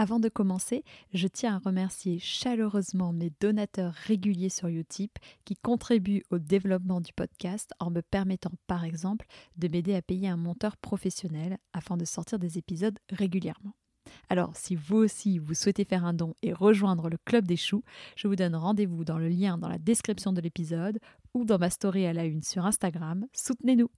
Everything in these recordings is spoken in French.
Avant de commencer, je tiens à remercier chaleureusement mes donateurs réguliers sur Utip qui contribuent au développement du podcast en me permettant par exemple de m'aider à payer un monteur professionnel afin de sortir des épisodes régulièrement. Alors, si vous aussi vous souhaitez faire un don et rejoindre le Club des Choux, je vous donne rendez-vous dans le lien dans la description de l'épisode ou dans ma story à la une sur Instagram. Soutenez-nous!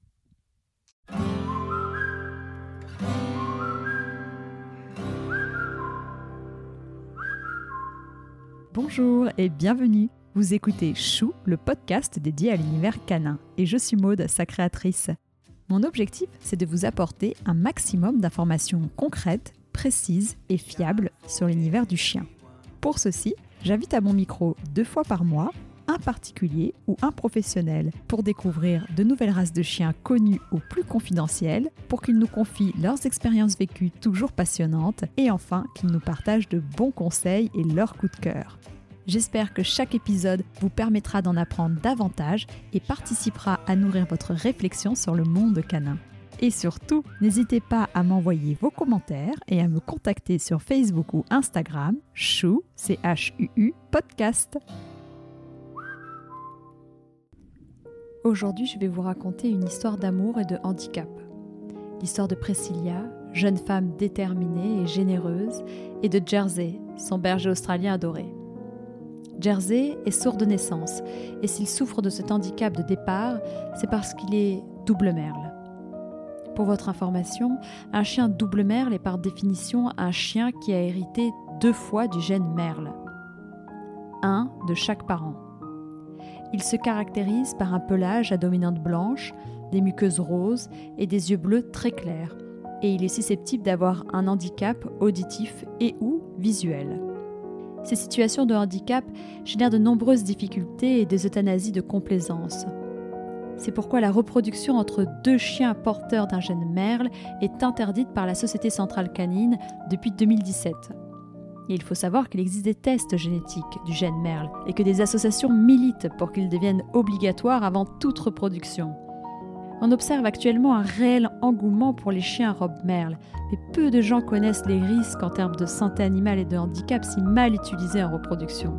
Bonjour et bienvenue. Vous écoutez Chou, le podcast dédié à l'univers canin, et je suis Maude, sa créatrice. Mon objectif, c'est de vous apporter un maximum d'informations concrètes, précises et fiables sur l'univers du chien. Pour ceci, j'invite à mon micro deux fois par mois un particulier ou un professionnel pour découvrir de nouvelles races de chiens connues ou plus confidentielles, pour qu'ils nous confient leurs expériences vécues toujours passionnantes et enfin qu'ils nous partagent de bons conseils et leurs coups de cœur. J'espère que chaque épisode vous permettra d'en apprendre davantage et participera à nourrir votre réflexion sur le monde canin. Et surtout, n'hésitez pas à m'envoyer vos commentaires et à me contacter sur Facebook ou Instagram, chou, c h u -U, podcast. Aujourd'hui, je vais vous raconter une histoire d'amour et de handicap. L'histoire de Priscilla, jeune femme déterminée et généreuse, et de Jersey, son berger australien adoré. Jersey est sourd de naissance, et s'il souffre de cet handicap de départ, c'est parce qu'il est double merle. Pour votre information, un chien double merle est par définition un chien qui a hérité deux fois du gène merle. Un de chaque parent. Il se caractérise par un pelage à dominante blanche, des muqueuses roses et des yeux bleus très clairs, et il est susceptible d'avoir un handicap auditif et ou visuel. Ces situations de handicap génèrent de nombreuses difficultés et des euthanasies de complaisance. C'est pourquoi la reproduction entre deux chiens porteurs d'un gène merle est interdite par la Société centrale canine depuis 2017. Il faut savoir qu'il existe des tests génétiques du gène merle et que des associations militent pour qu'ils deviennent obligatoires avant toute reproduction. On observe actuellement un réel engouement pour les chiens robe merle, mais peu de gens connaissent les risques en termes de santé animale et de handicap si mal utilisés en reproduction.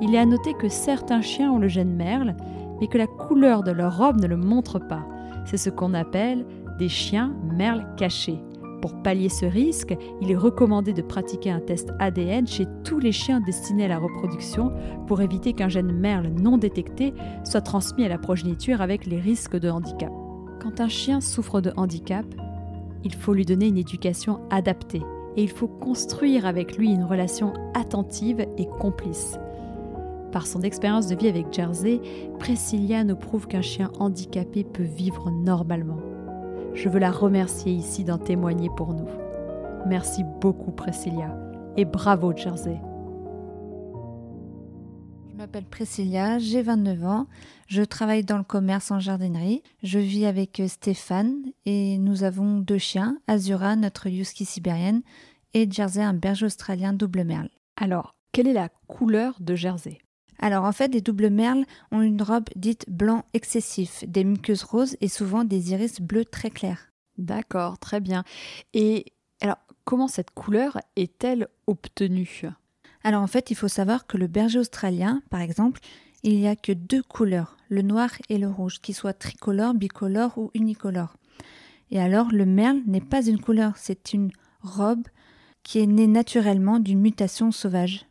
Il est à noter que certains chiens ont le gène merle, mais que la couleur de leur robe ne le montre pas. C'est ce qu'on appelle des chiens merle cachés. Pour pallier ce risque, il est recommandé de pratiquer un test ADN chez tous les chiens destinés à la reproduction pour éviter qu'un gène merle non détecté soit transmis à la progéniture avec les risques de handicap. Quand un chien souffre de handicap, il faut lui donner une éducation adaptée et il faut construire avec lui une relation attentive et complice. Par son expérience de vie avec Jersey, Priscilla nous prouve qu'un chien handicapé peut vivre normalement. Je veux la remercier ici d'en témoigner pour nous. Merci beaucoup Priscilla et bravo Jersey. Je m'appelle Priscilla, j'ai 29 ans, je travaille dans le commerce en jardinerie, je vis avec Stéphane et nous avons deux chiens, Azura, notre husky sibérienne, et Jersey, un berger australien double merle. Alors, quelle est la couleur de Jersey? Alors en fait, les doubles merles ont une robe dite blanc excessif, des muqueuses roses et souvent des iris bleus très clairs. D'accord, très bien. Et alors, comment cette couleur est-elle obtenue? Alors en fait, il faut savoir que le berger australien, par exemple, il n'y a que deux couleurs, le noir et le rouge, qui soient tricolores, bicolores ou unicolores. Et alors, le merle n'est pas une couleur, c'est une robe qui est née naturellement d'une mutation sauvage.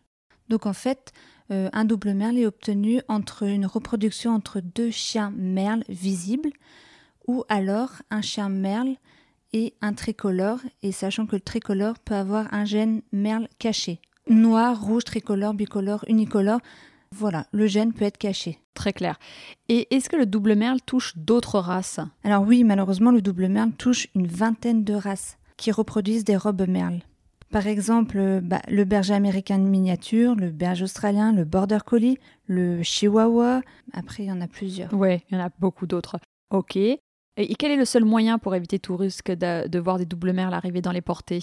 Donc en fait, euh, un double merle est obtenu entre une reproduction entre deux chiens merles visibles ou alors un chien merle et un tricolore, et sachant que le tricolore peut avoir un gène merle caché. Noir, rouge, tricolore, bicolore, unicolore, voilà, le gène peut être caché. Très clair. Et est-ce que le double merle touche d'autres races? Alors oui, malheureusement, le double merle touche une vingtaine de races qui reproduisent des robes merles. Par exemple, euh, bah, le berger américain de miniature, le berger australien, le border collie, le chihuahua. Après, il y en a plusieurs. Oui, il y en a beaucoup d'autres. Ok. Et quel est le seul moyen pour éviter tout risque de, voir des doubles merles arriver dans les portées?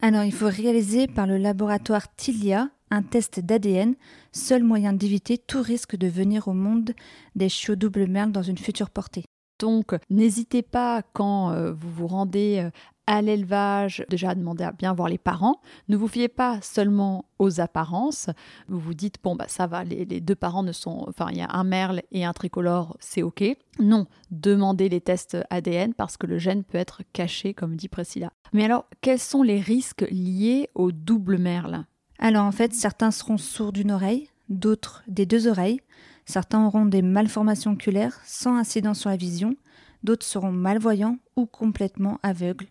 Alors, il faut réaliser par le laboratoire Tilia un test d'ADN, seul moyen d'éviter tout risque de venir au monde des chiots double merles dans une future portée. Donc, n'hésitez pas quand euh, vous vous rendez euh, à l'élevage, déjà demandez à bien voir les parents. Ne vous fiez pas seulement aux apparences. Vous vous dites, bon, bah, ça va, les, deux parents ne sont. Enfin, il y a un merle et un tricolore, c'est OK. Non, demandez les tests ADN parce que le gène peut être caché, comme dit Priscilla. Mais alors, quels sont les risques liés au double merle? Alors, en fait, certains seront sourds d'une oreille, d'autres des deux oreilles. Certains auront des malformations oculaires sans incidence sur la vision. D'autres seront malvoyants ou complètement aveugles.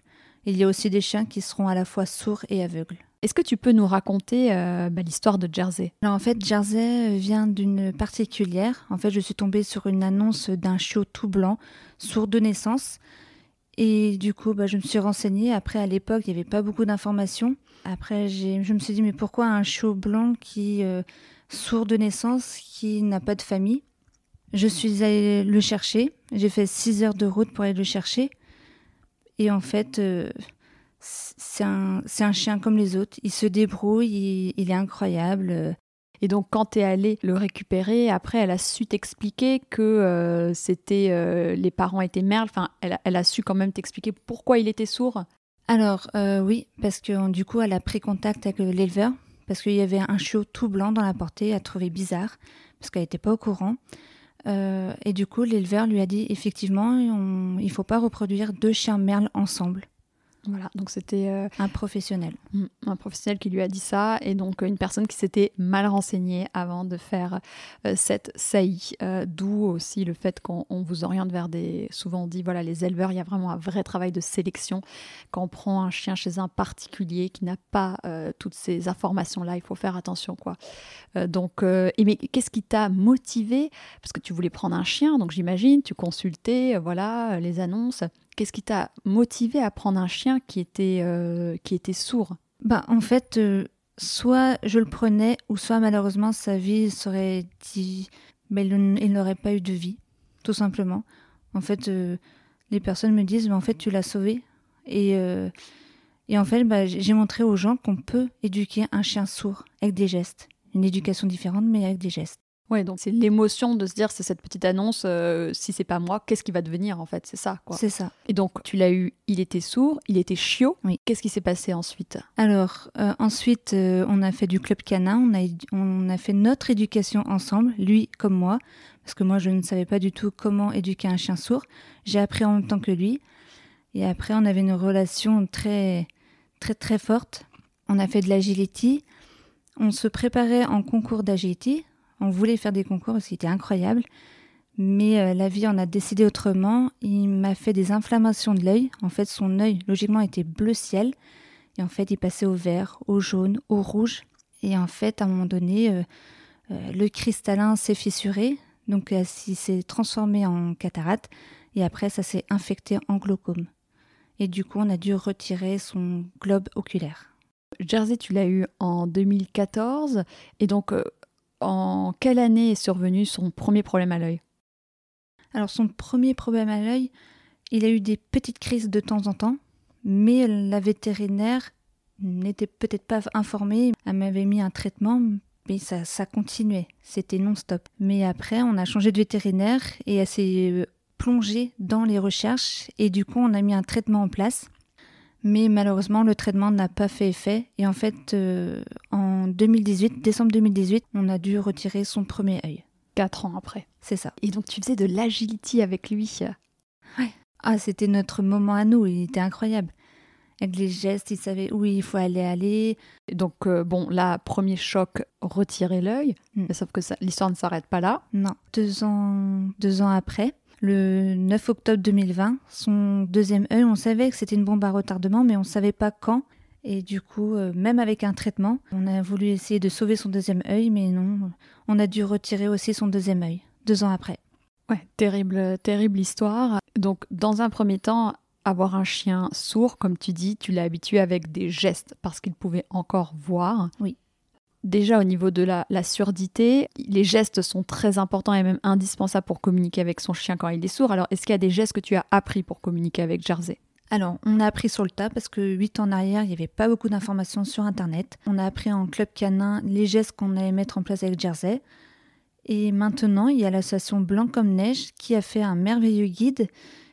Il y a aussi des chiens qui seront à la fois sourds et aveugles. Est-ce que tu peux nous raconter euh, bah, l'histoire de Jersey? Alors en fait, Jersey vient d'une particulière. En fait, je suis tombée sur une annonce d'un chiot tout blanc, sourd de naissance. Et du coup, bah, je me suis renseignée. Après, à l'époque, il n'y avait pas beaucoup d'informations. Après, je me suis dit, mais pourquoi un chiot blanc qui euh, sourd de naissance, qui n'a pas de famille? Je suis allée le chercher. J'ai fait 6 heures de route pour aller le chercher. Et en fait, euh, c'est un, un, chien comme les autres. Il se débrouille, il, est incroyable. Et donc, quand tu es allé le récupérer, après, elle a su t'expliquer que euh, c'était euh, les parents étaient merles. Enfin, elle, elle, a su quand même t'expliquer pourquoi il était sourd. Alors, oui, parce que du coup, elle a pris contact avec l'éleveur, parce qu'il y avait un chiot tout blanc dans la portée, elle a trouvé bizarre, parce qu'elle n'était pas au courant. Euh, et du coup, l'éleveur lui a dit effectivement, il faut pas reproduire deux chiens merles ensemble. Voilà, donc c'était euh, un professionnel. Mm, un professionnel qui lui a dit ça, et donc une personne qui s'était mal renseignée avant de faire euh, cette saillie. Euh, d'où aussi le fait qu'on vous oriente vers des. Souvent on dit, voilà, les éleveurs, il y a vraiment un vrai travail de sélection. Quand on prend un chien chez un particulier qui n'a pas toutes ces informations-là, il faut faire attention, quoi. donc, et mais qu'est-ce qui t'a motivé? Parce que tu voulais prendre un chien, donc j'imagine, tu consultais, voilà, les annonces. Qu'est-ce qui t'a motivé à prendre un chien qui était, euh, qui était sourd? Bah, En fait, euh, soit je le prenais, ou soit malheureusement sa vie serait dit. Mais il n'aurait pas eu de vie, tout simplement. En fait, euh, les personnes me disent Mais en fait, tu l'as sauvé. Et, et en fait, bah, j'ai montré aux gens qu'on peut éduquer un chien sourd avec des gestes. Une éducation différente, mais avec des gestes. Ouais, donc c'est l'émotion de se dire c'est cette petite annonce, euh, si c'est pas moi, qu'est-ce qui va devenir en fait? C'est ça, quoi. C'est ça. Et donc tu l'as eu, il était sourd, il était chiot. Oui. Qu'est-ce qui s'est passé ensuite? Alors euh, ensuite, euh, on a fait du club canin, on a, on a fait notre éducation ensemble, lui comme moi, parce que moi je ne savais pas du tout comment éduquer un chien sourd. J'ai appris en même temps que lui. Et après, on avait une relation très, très, très forte. On a fait de l'agility. On se préparait en concours d'agility on voulait faire des concours parce qu'il était incroyable. Mais euh, la vie en a décidé autrement. Il m'a fait des inflammations de l'œil. En fait, son œil, logiquement, était bleu ciel. Et en fait, il passait au vert, au jaune, au rouge. Et en fait, à un moment donné, euh, euh, le cristallin s'est fissuré. Donc, il s'est transformé en cataracte. Et après, ça s'est infecté en glaucome. Et du coup, on a dû retirer son globe oculaire. Jersey, tu l'as eu en 2014. Et donc, en quelle année est survenu son premier problème à l'œil? Alors son premier problème à l'œil, il a eu des petites crises de temps en temps, mais la vétérinaire n'était peut-être pas informée. Elle m'avait mis un traitement, mais ça, ça continuait. C'était non-stop. Mais après, on a changé de vétérinaire et elle s'est euh, plongée dans les recherches et du coup, on a mis un traitement en place. Mais malheureusement, le traitement n'a pas fait effet. Et en fait, euh, en 2018, décembre 2018, on a dû retirer son premier œil. Quatre ans après. C'est ça. Et donc tu faisais de l'agility avec lui. Ouais. Ah, c'était notre moment à nous. Il était incroyable. Avec les gestes, il savait où il faut aller aller. donc, euh, bon, là, premier choc, retirer l'œil. Mm. Sauf que l'histoire ne s'arrête pas là. Non. Deux ans, deux ans après, le 9 octobre 2020, son deuxième œil, on savait que c'était une bombe à retardement, mais on ne savait pas quand. Et du coup, euh, même avec un traitement, on a voulu essayer de sauver son deuxième œil, mais non, on a dû retirer aussi son deuxième œil, deux ans après. Ouais, terrible, terrible histoire. Donc, dans un premier temps, avoir un chien sourd, comme tu dis, tu l'as habitué avec des gestes parce qu'il pouvait encore voir. Oui déjà au niveau de la, surdité, les gestes sont très importants et même indispensables pour communiquer avec son chien quand il est sourd. Alors, est-ce qu'il y a des gestes que tu as appris pour communiquer avec Jersey? Alors, on a appris sur le tas parce que 8 ans en arrière, il n'y avait pas beaucoup d'informations sur Internet. On a appris en club canin les gestes qu'on allait mettre en place avec Jersey. Et maintenant, il y a l'association Blanc comme Neige qui a fait un merveilleux guide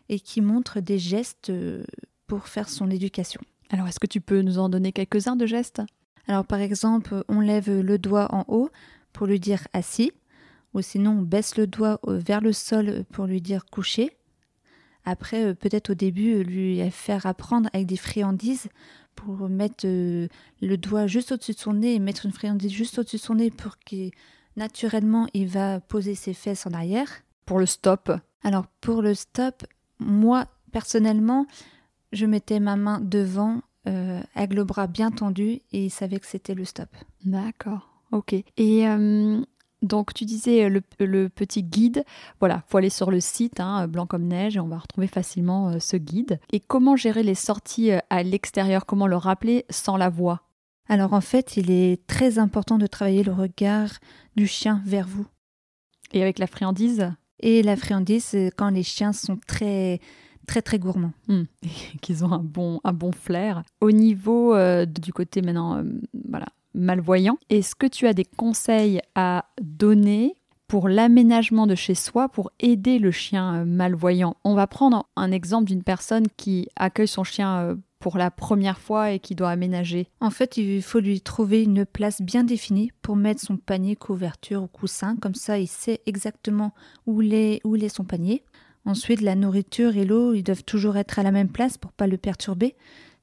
et qui montre des gestes euh, pour faire son éducation. Alors, est-ce que tu peux nous en donner quelques-uns de gestes? Alors, par exemple, on lève le doigt en haut pour lui dire assis, ou sinon on baisse le doigt vers le sol pour lui dire couché. Après, peut-être au début, lui faire apprendre avec des friandises pour mettre le doigt juste au-dessus de son nez et mettre une friandise juste au-dessus de son nez pour qu'il naturellement il va poser ses fesses en arrière. Pour le stop Alors pour le stop, moi personnellement, je mettais ma main devant euh, avec le bras bien tendu et il savait que c'était le stop. D'accord, ok. Et euh, donc tu disais le, le, petit guide, voilà, faut aller sur le site hein, Blanc comme neige et on va retrouver facilement euh, ce guide. Et comment gérer les sorties à l'extérieur? Comment le rappeler sans la voix? Alors en fait, il est très important de travailler le regard du chien vers vous. Et avec la friandise? Et la friandise quand les chiens sont très très très gourmands. Hmm. Qu'ils ont un bon, un bon flair. Au niveau euh, du côté maintenant, euh, voilà, malvoyant, est-ce que tu as des conseils à donner pour l'aménagement de chez soi pour aider le chien euh, malvoyant? On va prendre un exemple d'une personne qui accueille son chien pour la première fois et qui doit aménager En fait, il faut lui trouver une place bien définie pour mettre son panier, couverture ou coussin. Comme ça, il sait exactement où est, où est son panier. Ensuite, la nourriture et l'eau, ils doivent toujours être à la même place pour pas le perturber.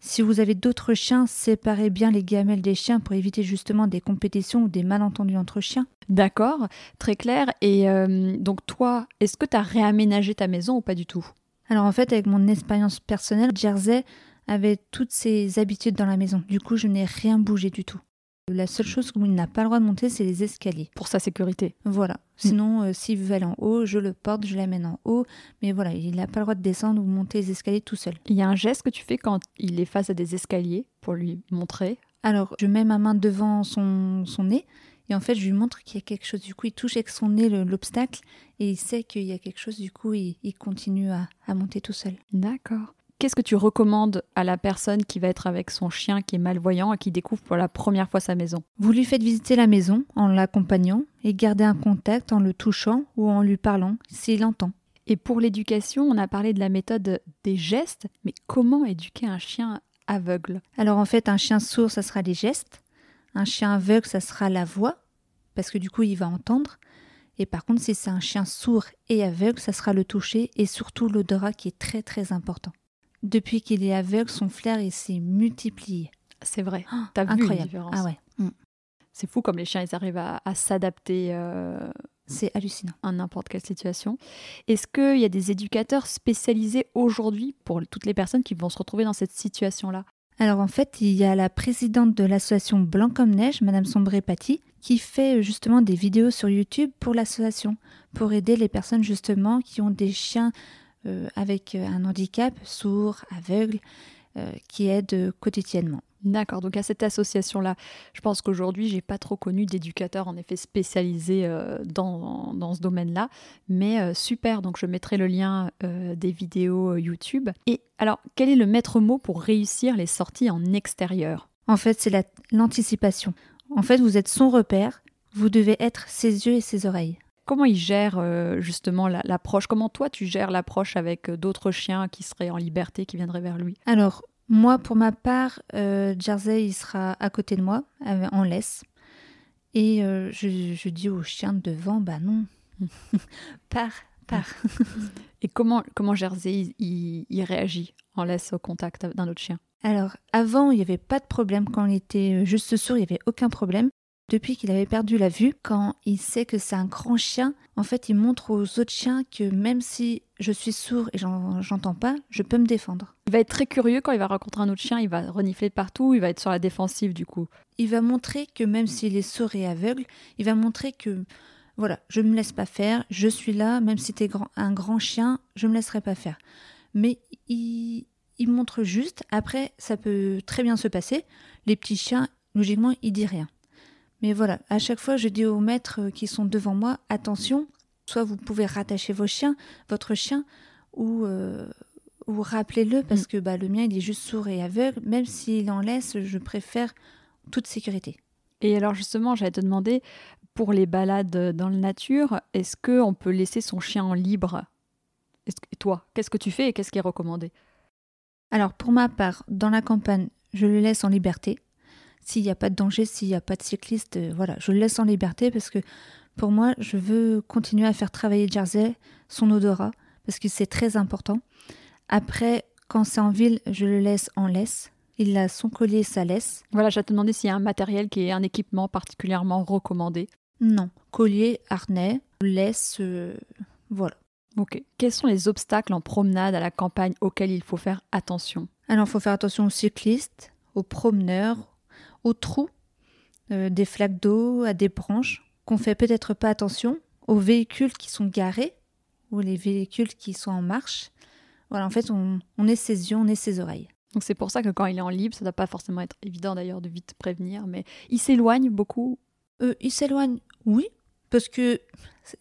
Si vous avez d'autres chiens, séparez bien les gamelles des chiens pour éviter justement des compétitions ou des malentendus entre chiens. D'accord, très clair. Et euh, donc toi, est-ce que tu as réaménagé ta maison ou pas du tout? Alors en fait, avec mon expérience personnelle, Jersey avait toutes ses habitudes dans la maison. Du coup, je n'ai rien bougé du tout. La seule chose où il n'a pas le droit de monter, c'est les escaliers. Pour sa sécurité. Voilà. Mm. Sinon, euh, s'il veut aller en haut, je le porte, je l'amène en haut. Mais voilà, il n'a pas le droit de descendre ou monter les escaliers tout seul. Il y a un geste que tu fais quand il est face à des escaliers pour lui montrer Alors, je mets ma main devant son, son nez. Et en fait, je lui montre qu'il y a quelque chose. Du coup, il touche avec son nez l'obstacle et il sait qu'il y a quelque chose. Du coup, il, continue à, à monter tout seul. D'accord. Qu'est-ce que tu recommandes à la personne qui va être avec son chien qui est malvoyant et qui découvre pour la première fois sa maison? Vous lui faites visiter la maison en l'accompagnant et gardez un contact en le touchant ou en lui parlant s'il entend. Et pour l'éducation, on a parlé de la méthode des gestes, mais comment éduquer un chien aveugle? Alors en fait, un chien sourd, ça sera les gestes. Un chien aveugle, ça sera la voix, parce que du coup, il va entendre. Et par contre, si c'est un chien sourd et aveugle, ça sera le toucher et surtout l'odorat qui est très très important. Depuis qu'il est aveugle, son flair s'est multiplié. C'est vrai. Oh, T'as vu différence. Ah ouais. Mm. C'est fou comme les chiens ils arrivent à, s'adapter. Euh, c'est hallucinant. À n'importe quelle situation. Est-ce qu'il y a des éducateurs spécialisés aujourd'hui pour toutes les personnes qui vont se retrouver dans cette situation-là? Alors en fait, il y a la présidente de l'association Blanc comme Neige, Madame Sombré Paty, qui fait justement des vidéos sur YouTube pour l'association, pour aider les personnes justement qui ont des chiens euh, avec euh, un handicap, sourd, aveugle, euh, qui aide quotidiennement. D'accord, donc à cette association-là, je pense qu'aujourd'hui, j'ai pas trop connu d'éducateurs en effet spécialisés dans, dans, ce domaine-là, mais super, donc je mettrai le lien des vidéos YouTube. Et alors, quel est le maître mot pour réussir les sorties en extérieur? En fait, c'est l'anticipation. En fait, vous êtes son repère, vous devez être ses yeux et ses oreilles. Comment il gère euh, justement l'approche? Comment toi tu gères l'approche avec euh, d'autres chiens qui seraient en liberté, qui viendraient vers lui? Alors, moi pour ma part, euh, Jersey il sera à côté de moi, en laisse. Et je, dis au chien devant, bah non, pars, pars. Et comment, comment Jersey il, il réagit en laisse au contact d'un autre chien? Alors, avant, il n'y avait pas de problème. Quand il était juste sourd, il n'y avait aucun problème depuis qu'il avait perdu la vue, quand il sait que c'est un grand chien, en fait, il montre aux autres chiens que même si je suis sourd et j'entends pas, je peux me défendre. Il va être très curieux quand il va rencontrer un autre chien, il va renifler partout, il va être sur la défensive du coup. Il va montrer que même s'il est sourd et aveugle, il va montrer que voilà, je me laisse pas faire, je suis là, même si tu es un grand chien, je me laisserai pas faire. Mais il, il montre juste, après ça peut très bien se passer, les petits chiens, logiquement, ils disent rien. Mais voilà, à chaque fois, je dis aux maîtres qui sont devant moi, attention, soit vous pouvez rattacher vos chiens, votre chien, ou, euh, ou rappelez-le, parce mm. que bah, le mien, il est juste sourd et aveugle. Même s'il en laisse, je préfère toute sécurité. Et alors justement, j'allais te demander, pour les balades dans la nature, est-ce qu'on peut laisser son chien en libre? Et toi, qu'est-ce que tu fais et qu'est-ce qui est recommandé? Alors pour ma part, dans la campagne, je le laisse en liberté. S'il n'y a pas de danger, s'il n'y a pas de cycliste, euh, voilà, je le laisse en liberté parce que pour moi, je veux continuer à faire travailler Jersey, son odorat, parce que c'est très important. Après, quand c'est en ville, je le laisse en laisse. Il a son collier, sa laisse. Voilà, je te demander s'il y a un matériel qui est un équipement particulièrement recommandé. Non, collier, harnais, laisse, euh, voilà. Ok. Quels sont les obstacles en promenade à la campagne auxquels il faut faire attention? Alors, il faut faire attention aux cyclistes, aux promeneurs, aux trous, euh, des flaques d'eau, à des branches, qu'on fait peut-être pas attention, aux véhicules qui sont garés ou les véhicules qui sont en marche. Voilà, en fait, on, on est ses yeux, on est ses oreilles. Donc c'est pour ça que quand il est en libre, ça ne doit pas forcément être évident d'ailleurs de vite prévenir, mais il s'éloigne beaucoup? Euh, il s'éloigne, oui, parce que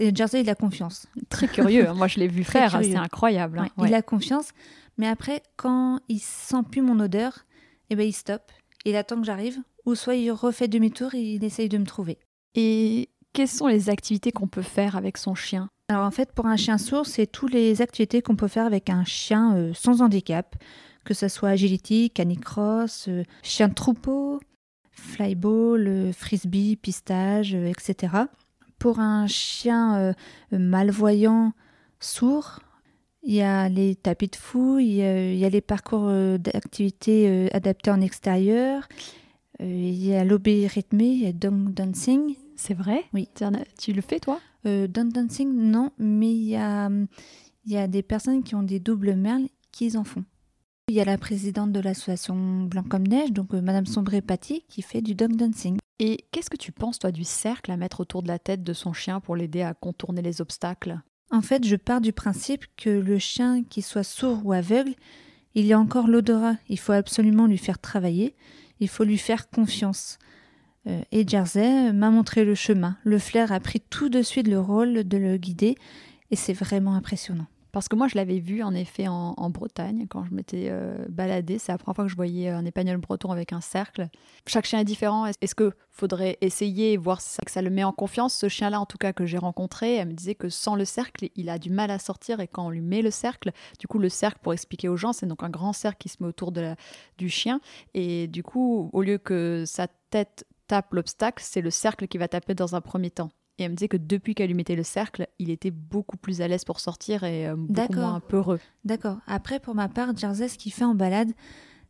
Jersey, il a confiance. Très curieux, hein. moi je l'ai vu faire, curieux. c'est incroyable. hein. Ouais, Il a confiance, mais après, quand il sent plus mon odeur, eh ben, il stoppe. Il attend que j'arrive, ou soit il refait demi-tour et il essaye de me trouver. Et quelles sont les activités qu'on peut faire avec son chien? Alors en fait, pour un chien sourd, c'est toutes les activités qu'on peut faire avec un chien euh, sans handicap, que ce soit agility, canicross, euh, chien de troupeau, flyball, euh, frisbee, pistage, etc. Pour un chien malvoyant sourd, il y a les tapis de fou, il y a, les parcours euh, d'activités euh, adaptés en extérieur, euh, il y a l'obé rythmé, il y a dog dancing. C'est vrai? Oui. Tu, le fais toi? Euh, dog dancing, non, mais il y a, il y a des personnes qui ont des doubles merles qui en font. Il y a la présidente de l'association Blanc comme Neige, donc euh, Madame Sombré Paty, qui fait du dog dancing. Et qu'est-ce que tu penses toi du cercle à mettre autour de la tête de son chien pour l'aider à contourner les obstacles? En fait, je pars du principe que le chien, qu'il soit sourd ou aveugle, il y a encore l'odorat. Il faut absolument lui faire travailler. Il faut lui faire confiance. Euh, et Jersey m'a montré le chemin. Le flair a pris tout de suite le rôle de le guider. Et c'est vraiment impressionnant. Parce que moi, je l'avais vu en effet en, Bretagne quand je m'étais euh, baladée. C'est la première fois que je voyais un épagnol breton avec un cercle. Chaque chien est différent. Est- Est-ce que faudrait essayer et voir si ça, le met en confiance Ce chien-là, en tout cas, que j'ai rencontré, elle me disait que sans le cercle, il a du mal à sortir. Et quand on lui met le cercle, du coup, le cercle, pour expliquer aux gens, c'est donc un grand cercle qui se met autour du chien. Et du coup, au lieu que sa tête tape l'obstacle, c'est le cercle qui va taper dans un premier temps. Et elle me disait que depuis qu'elle lui mettait le cercle, il était beaucoup plus à l'aise pour sortir et euh, beaucoup moins peureux. D'accord. Après, pour ma part, Jersey, ce qu'il fait en balade,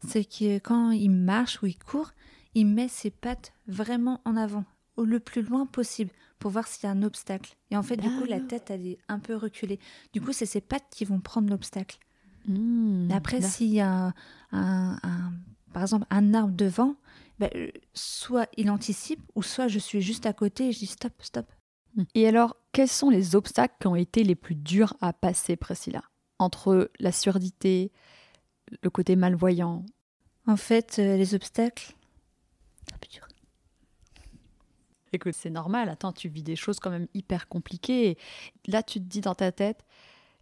c'est que quand il marche ou il court, il met ses pattes vraiment en avant, au le plus loin possible, pour voir s'il y a un obstacle. Et en fait, du coup, la tête, elle est un peu reculée. Du coup, c'est ses pattes qui vont prendre l'obstacle. Mmh. Après, s'il y a un, un- un- par exemple un arbre devant, ben, euh, soit il anticipe, ou soit je suis juste à côté et je dis stop, stop. Et alors, quels sont les obstacles qui ont été les plus durs à passer, Priscilla? Entre la surdité, le côté malvoyant? En fait, euh, les obstacles, c'est plus dur. Écoute, c'est normal. Attends, tu vis des choses quand même hyper compliquées. Là, tu te dis dans ta tête,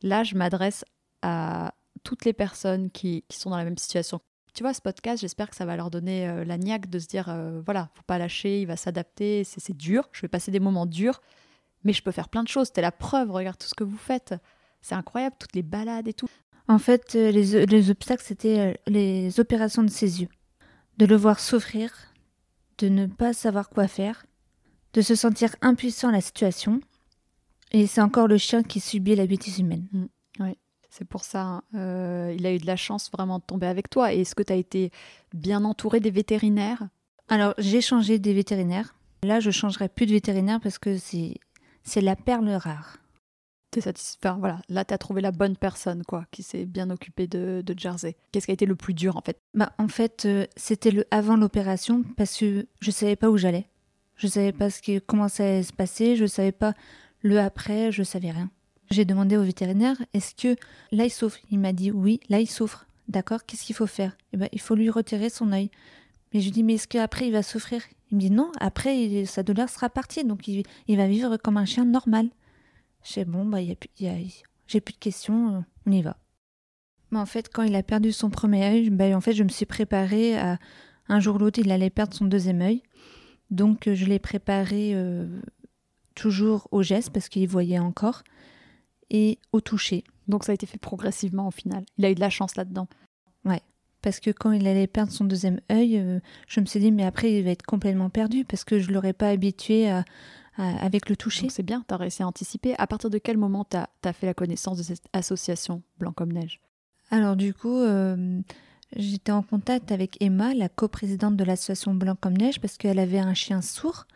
là, je m'adresse à toutes les personnes qui, qui sont dans la même situation. Tu vois, ce podcast, j'espère que ça va leur donner euh, la niaque de se dire, euh, voilà, faut pas lâcher, il va s'adapter, c'est dur, je vais passer des moments durs, mais je peux faire plein de choses. T'es la preuve, regarde tout ce que vous faites. C'est incroyable, toutes les balades et tout. En fait, euh, les, les obstacles, c'était euh, les opérations de ses yeux. De le voir souffrir, de ne pas savoir quoi faire, de se sentir impuissant à la situation. Et c'est encore le chien qui subit la bêtise humaine. C'est pour ça, hein, euh, il a eu de la chance vraiment de tomber avec toi. Et est-ce que tu as été bien entouré des vétérinaires? Alors, j'ai changé des vétérinaires. Là, je changerai plus de vétérinaire parce que c'est c'est la perle rare. T'es satisfait? Enfin, Voilà, là, tu as trouvé la bonne personne, quoi, qui s'est bien occupée de, de Jersey. Qu'est-ce qui a été le plus dur, en fait? Bah, en fait, euh, c'était le avant l'opération parce que je savais pas où j'allais. Je savais pas ce qui, comment ça allait se passer. Je savais pas le après. Je savais rien. J'ai demandé au vétérinaire est-ce que là il souffre? Il m'a dit oui, là il souffre. D'accord, qu'est-ce qu'il faut faire? Eh ben, il faut lui retirer son œil. Mais je lui dis mais est-ce qu'après il va souffrir? Il me dit non, après sa douleur sera partie, donc il, va vivre comme un chien normal. Je sais bon bah y j'ai plus de questions, on y va. Mais en fait, quand il a perdu son premier œil, ben, en fait, je me suis préparée à un jour ou l'autre, il allait perdre son deuxième œil. Donc, je l'ai préparé euh, toujours au geste parce qu'il voyait encore et au toucher. Donc, ça a été fait progressivement, au final. Il a eu de la chance là-dedans. Ouais. parce que quand il allait perdre son deuxième œil, euh, je me suis dit, mais après, il va être complètement perdu parce que je ne l'aurais pas habitué à, avec le toucher. C'est bien, tu as réussi à anticiper. À partir de quel moment tu as, fait la connaissance de cette association Blanc comme Neige? Alors du coup, euh, j'étais en contact avec Emma, la coprésidente de l'association Blanc comme Neige, parce qu'elle avait un chien sourd,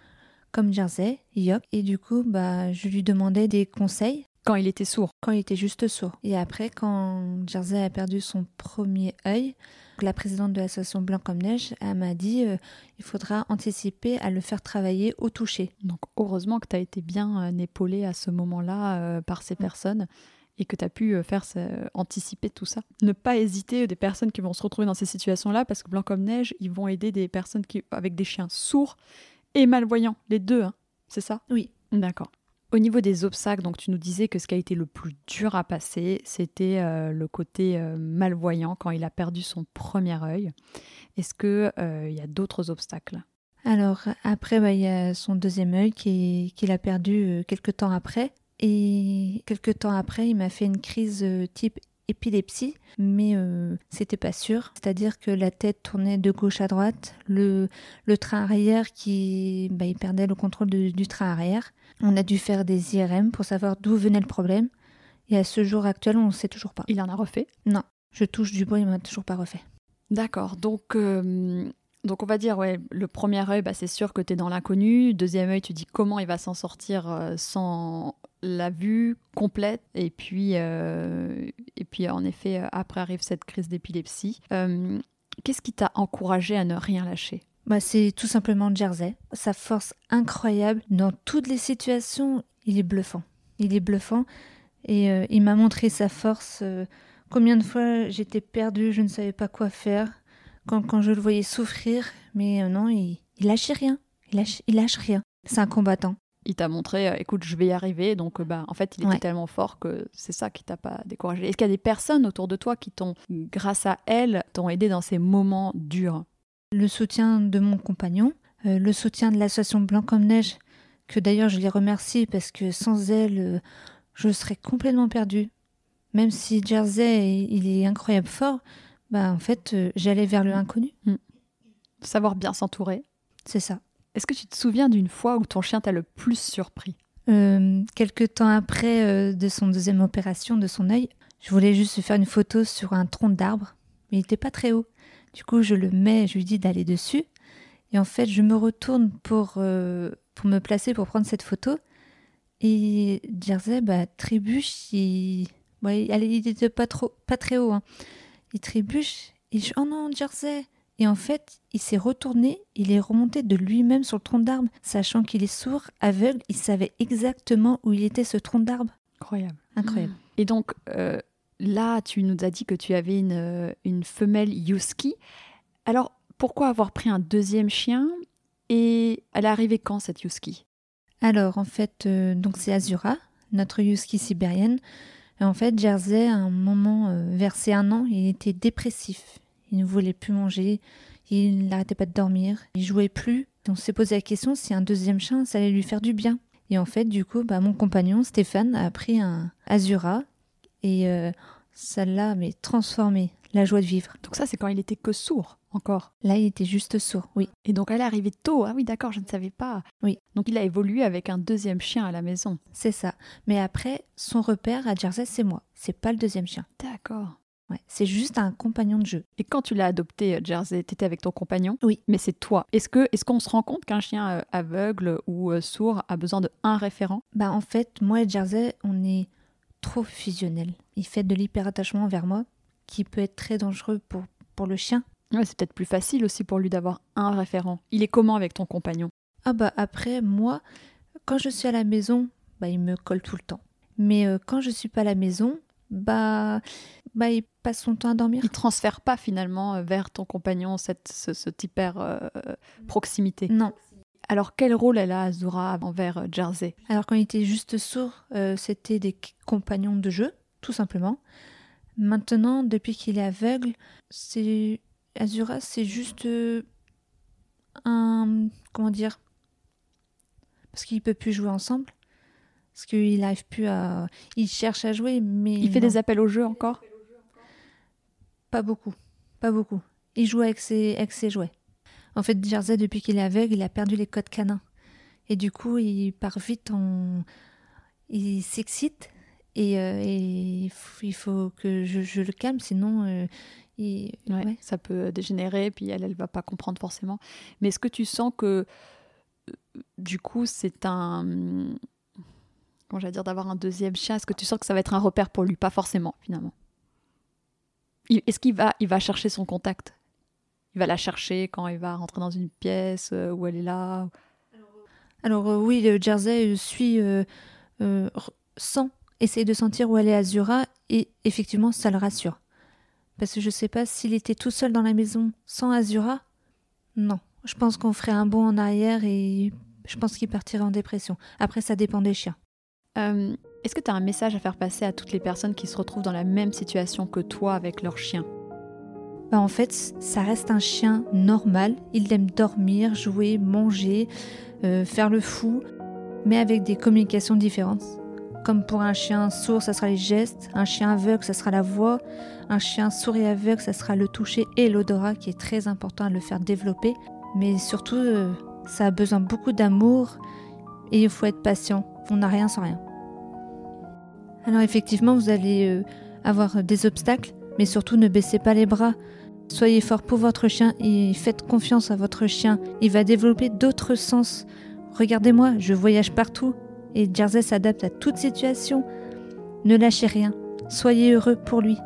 comme Jersey, Yop. Et du coup, bah, je lui demandais des conseils. Quand il était sourd Quand il était juste sourd. Et après, quand Jersey a perdu son premier œil, la présidente de l'association Blanc comme Neige, m'a dit euh, il faudra anticiper à le faire travailler au toucher. Donc heureusement que tu as été bien euh, épaulée à ce moment-là euh, par ces mm. personnes et que tu as pu faire anticiper tout ça. Ne pas hésiter des personnes qui vont se retrouver dans ces situations-là parce que Blanc comme Neige, ils vont aider des personnes qui, avec des chiens sourds et malvoyants, les deux, hein. c'est ça? Oui. D'accord. Au niveau des obstacles, donc tu nous disais que ce qui a été le plus dur à passer, c'était euh, le côté euh, malvoyant quand il a perdu son premier œil. Est-ce qu'il euh, il y a d'autres obstacles? Alors après, bah, il y a son deuxième œil qu'il a perdu quelques temps après. Et quelques temps après, il m'a fait une crise type épilepsie, mais c'était pas sûr. C'est-à-dire que la tête tournait de gauche à droite, le, le train arrière qui, bah, il perdait le contrôle du train arrière. On a dû faire des IRM pour savoir d'où venait le problème. Et à ce jour actuel, on ne sait toujours pas. Il en a refait? Non, je touche du bois, il m'a toujours pas refait. D'accord, donc, euh, donc on va dire, ouais, le premier œil, bah, c'est sûr que tu es dans l'inconnu. Deuxième œil, tu dis comment il va s'en sortir euh, sans la vue complète. Et puis, euh, et puis en effet, après arrive cette crise d'épilepsie. Qu'est-ce qui t'a encouragé à ne rien lâcher? Bah, c'est tout simplement Jersey. Sa force incroyable dans toutes les situations, il est bluffant. Il est bluffant et euh, il m'a montré sa force. Euh, combien de fois j'étais perdue, je ne savais pas quoi faire quand, quand je le voyais souffrir, mais euh, non, il, il lâchait rien. Il lâche, il lâche rien. C'est un combattant. Il t'a montré, écoute, je vais y arriver. Donc, bah, en fait, il était tellement fort que c'est ça qui t'a pas découragé. Est-ce qu'il y a des personnes autour de toi qui t'ont, grâce à elles, t'ont aidé dans ces moments durs? Le soutien de mon compagnon, euh, le soutien de l'association Blanc comme Neige, que d'ailleurs je les remercie parce que sans elle, euh, je serais complètement perdue. Même si Jersey, il est incroyable fort, bah en fait, euh, j'allais vers le inconnu. Mm. Savoir bien s'entourer. C'est ça. Est-ce que tu te souviens d'une fois où ton chien t'a le plus surpris? Quelque temps après de son deuxième opération de son œil, je voulais juste faire une photo sur un tronc d'arbre, mais il n'était pas très haut. Du coup, je le mets, je lui dis d'aller dessus. Et en fait, je me retourne pour, euh, pour me placer pour prendre cette photo. Et Jersey bah, trébuche. Il... il était pas, trop, pas très haut. Hein. Il trébuche. Et je Oh non, Jersey Et en fait, il s'est retourné. Il est remonté de lui-même sur le tronc d'arbre. Sachant qu'il est sourd, aveugle, il savait exactement où il était ce tronc d'arbre. Incroyable. Incroyable. Et donc, euh, là, tu nous as dit que tu avais une, euh, une femelle Yuski. Alors, pourquoi avoir pris un deuxième chien Et elle est arrivée quand, cette Yuski? Alors, en fait, euh, donc c'est Azura, notre Yuski sibérienne. Et en fait, Jersey, à un moment, euh, vers ses un an, il était dépressif. Il ne voulait plus manger, il n'arrêtait pas de dormir, il jouait plus. On s'est posé la question si un deuxième chien, ça allait lui faire du bien. Et en fait, du coup, bah, mon compagnon, Stéphane, a pris un Azura et euh, ça l'a mais transformé, la joie de vivre. Donc ça, c'est quand il était que sourd encore. Là, il était juste sourd, oui. Et donc elle est arrivée tôt. Ah oui, d'accord, je ne savais pas. Oui. Donc il a évolué avec un deuxième chien à la maison. C'est ça. Mais après, son repère à Jersey, c'est moi. C'est pas le deuxième chien. D'accord. Ouais, c'est juste un compagnon de jeu. Et quand tu l'as adopté, euh, Jersey, t'étais avec ton compagnon? Oui. Mais c'est toi. Est-ce que est-ce qu'on se rend compte qu'un chien euh, aveugle ou sourd a besoin de un référent? Bah en fait, moi et Jersey, on est trop fusionnel. Il fait de l'hyperattachement vers moi, qui peut être très dangereux pour, pour le chien. Ouais, c'est peut-être plus facile aussi pour lui d'avoir un référent. Il est comment avec ton compagnon? Ah bah après, moi, quand je suis à la maison, bah il me colle tout le temps. Mais euh, quand je suis pas à la maison, bah, bah il passe son temps à dormir. Il transfère pas finalement euh, vers ton compagnon cette, ce, cette hyper euh, proximité. Non, alors, quel rôle elle a, Azura, envers euh, Jersey? Alors, quand il était juste sourd, euh, c'était des compagnons de jeu, tout simplement. Maintenant, depuis qu'il est aveugle, c'est Azura, c'est juste euh, un comment dire Parce qu'il peut plus jouer ensemble. Parce qu'il n'arrive plus à. Il cherche à jouer, mais. Il fait des appels au jeu encore? Pas beaucoup. pas beaucoup. Il joue avec ses, avec ses jouets. En fait, Jersey, depuis qu'il est aveugle, il a perdu les codes canins. Et du coup, il part vite en. Il s'excite. Et, euh, et il faut que je, je le calme, sinon. euh, il... Ouais, ouais. Ça peut dégénérer, puis elle, elle va pas comprendre forcément. Mais est-ce que tu sens que, euh, du coup, c'est un. Comment j'allais dire, d'avoir un deuxième chien Est-ce que tu sens que ça va être un repère pour lui? Pas forcément, finalement. Est-ce qu'il va, il va chercher son contact? Il va la chercher quand il va rentrer dans une pièce euh, où elle est là Alors euh, oui, le Jersey euh, suit euh, euh, r- sent, essaye de sentir où elle est Azura et effectivement ça le rassure. Parce que je sais pas s'il était tout seul dans la maison sans Azura. Non, je pense qu'on ferait un bond en arrière et je pense qu'il partirait en dépression. Après ça dépend des chiens. Est-ce que tu as un message à faire passer à toutes les personnes qui se retrouvent dans la même situation que toi avec leur chien? Bah, en fait, ça reste un chien normal. Il aime dormir, jouer, manger, euh, faire le fou, mais avec des communications différentes. Comme pour un chien sourd, ça sera les gestes. Un chien aveugle, ça sera la voix. Un chien sourd et aveugle, ça sera le toucher et l'odorat, qui est très important à le faire développer. Mais surtout, euh, ça a besoin beaucoup d'amour et il faut être patient. On n'a rien sans rien. Alors effectivement, vous allez euh, avoir des obstacles, mais surtout ne baissez pas les bras. Soyez fort pour votre chien et faites confiance à votre chien. Il va développer d'autres sens. Regardez-moi, je voyage partout et Jersey s'adapte à toute situation. Ne lâchez rien. Soyez heureux pour lui.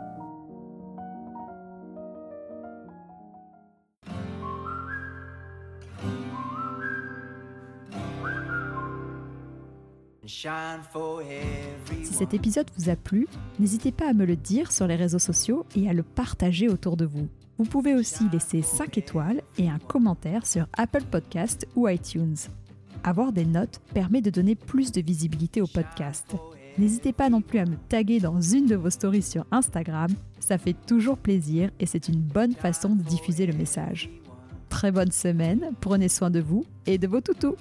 Si cet épisode vous a plu, n'hésitez pas à me le dire sur les réseaux sociaux et à le partager autour de vous. Vous pouvez aussi laisser 5 étoiles et un commentaire sur Apple Podcast ou iTunes. Avoir des notes permet de donner plus de visibilité au podcast. N'hésitez pas non plus à me taguer dans une de vos stories sur Instagram, ça fait toujours plaisir et c'est une bonne façon de diffuser le message. Très bonne semaine, prenez soin de vous et de vos toutous